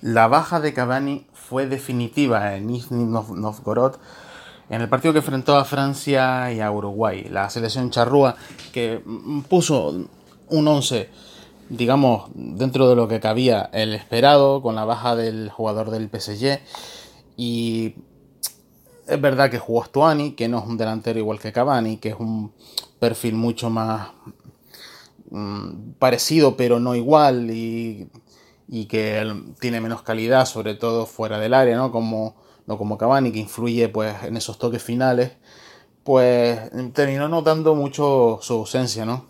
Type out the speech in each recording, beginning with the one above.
La baja de Cavani fue definitiva en Nizhny Novgorod en el partido que enfrentó a Francia y a Uruguay. La selección charrúa que puso un 11, digamos, dentro de lo que cabía el esperado, con la baja del jugador del PSG. Y es verdad que jugó Stuani, que no es un delantero igual que Cavani, que es un perfil mucho más mm, parecido pero no igual y y que tiene menos calidad, sobre todo fuera del área, ¿no? Como, no como Cavani, que influye pues, en esos toques finales, pues terminó notando mucho su ausencia, ¿no?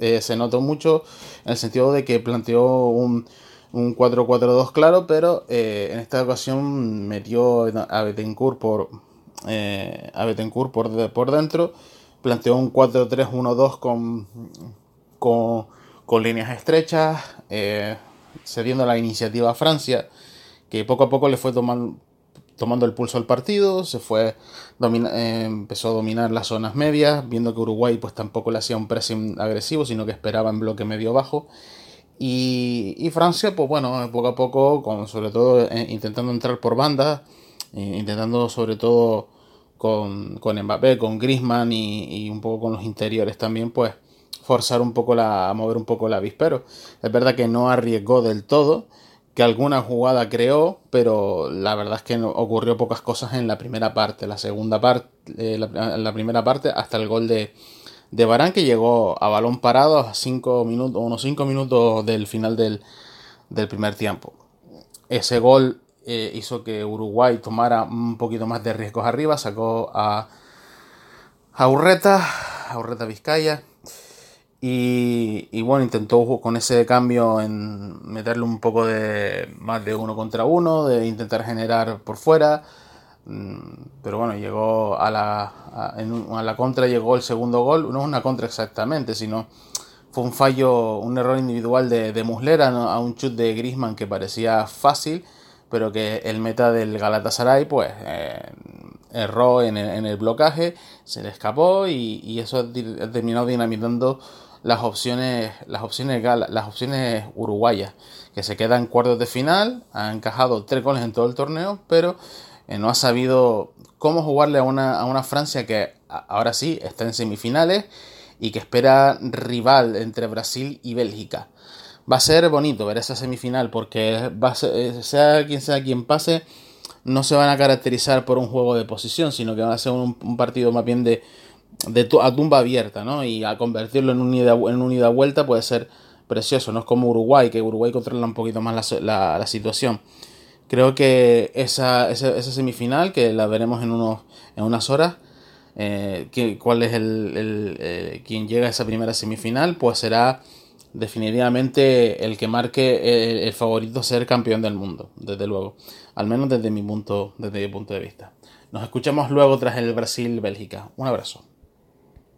Eh, se notó mucho en el sentido de que planteó un, un 4-4-2 claro, pero eh, en esta ocasión metió a Betancourt por, eh, a Betancourt por, por dentro, planteó un 4-3-1-2 con, con, con, líneas estrechas, cediendo la iniciativa a Francia, que poco a poco le fue tomando, tomando el pulso al partido, se fue eh, empezó a dominar las zonas medias, viendo que Uruguay pues tampoco le hacía un pressing agresivo, sino que esperaba en bloque medio bajo. Y, Francia, pues bueno, poco a poco, con, sobre todo eh, intentando entrar por bandas, eh, intentando sobre todo con, con Mbappé, con Griezmann y, y, un poco con los interiores también, pues forzar un poco la, a mover un poco la avispero. Es verdad que no arriesgó del todo, que alguna jugada creó, pero la verdad es que ocurrió pocas cosas en la primera parte. La segunda parte, eh, la, primera parte, hasta el gol de, de Barán, que llegó a balón parado a cinco minutos, unos 5 minutos del final del, del, primer tiempo. Ese gol eh, hizo que Uruguay tomara un poquito más de riesgos arriba, sacó a, a Urreta, a Urreta Vizcaya, y, bueno, intentó con ese cambio en meterle un poco de más de uno contra uno, de intentar generar por fuera. Mm, pero bueno, llegó a la, a, la contra, llegó el segundo gol. No es una contra exactamente, sino fue un fallo, un error individual de, de Muslera a un chut de Grisman que parecía fácil, pero que el meta del Galatasaray pues eh, erró en el, en el, blocaje, se le escapó y, y eso terminó dinamitando las opciones, las opciones, las opciones uruguayas, que se quedan en cuartos de final, ha encajado tres goles en todo el torneo, pero eh, no ha sabido cómo jugarle a una, a una Francia que ahora sí está en semifinales y que espera rival entre Brasil y Bélgica. Va a ser bonito ver esa semifinal porque va eh, sea quien sea quien pase, no se van a caracterizar por un juego de posición, sino que va a ser un partido más bien de, de a tumba abierta, ¿no? Y a convertirlo en un ida, en vuelta puede ser precioso, no es como Uruguay, que Uruguay controla un poquito más la, la, situación. Creo que esa, esa, semifinal, que la veremos en, unos, en unas horas, eh, cuál es el, el eh, quien llega a esa primera semifinal, pues será definitivamente el que marque el, el, favorito ser campeón del mundo, desde luego, al menos desde mi punto, desde mi punto de vista. Nos escuchamos luego tras el Brasil-Bélgica. Un abrazo.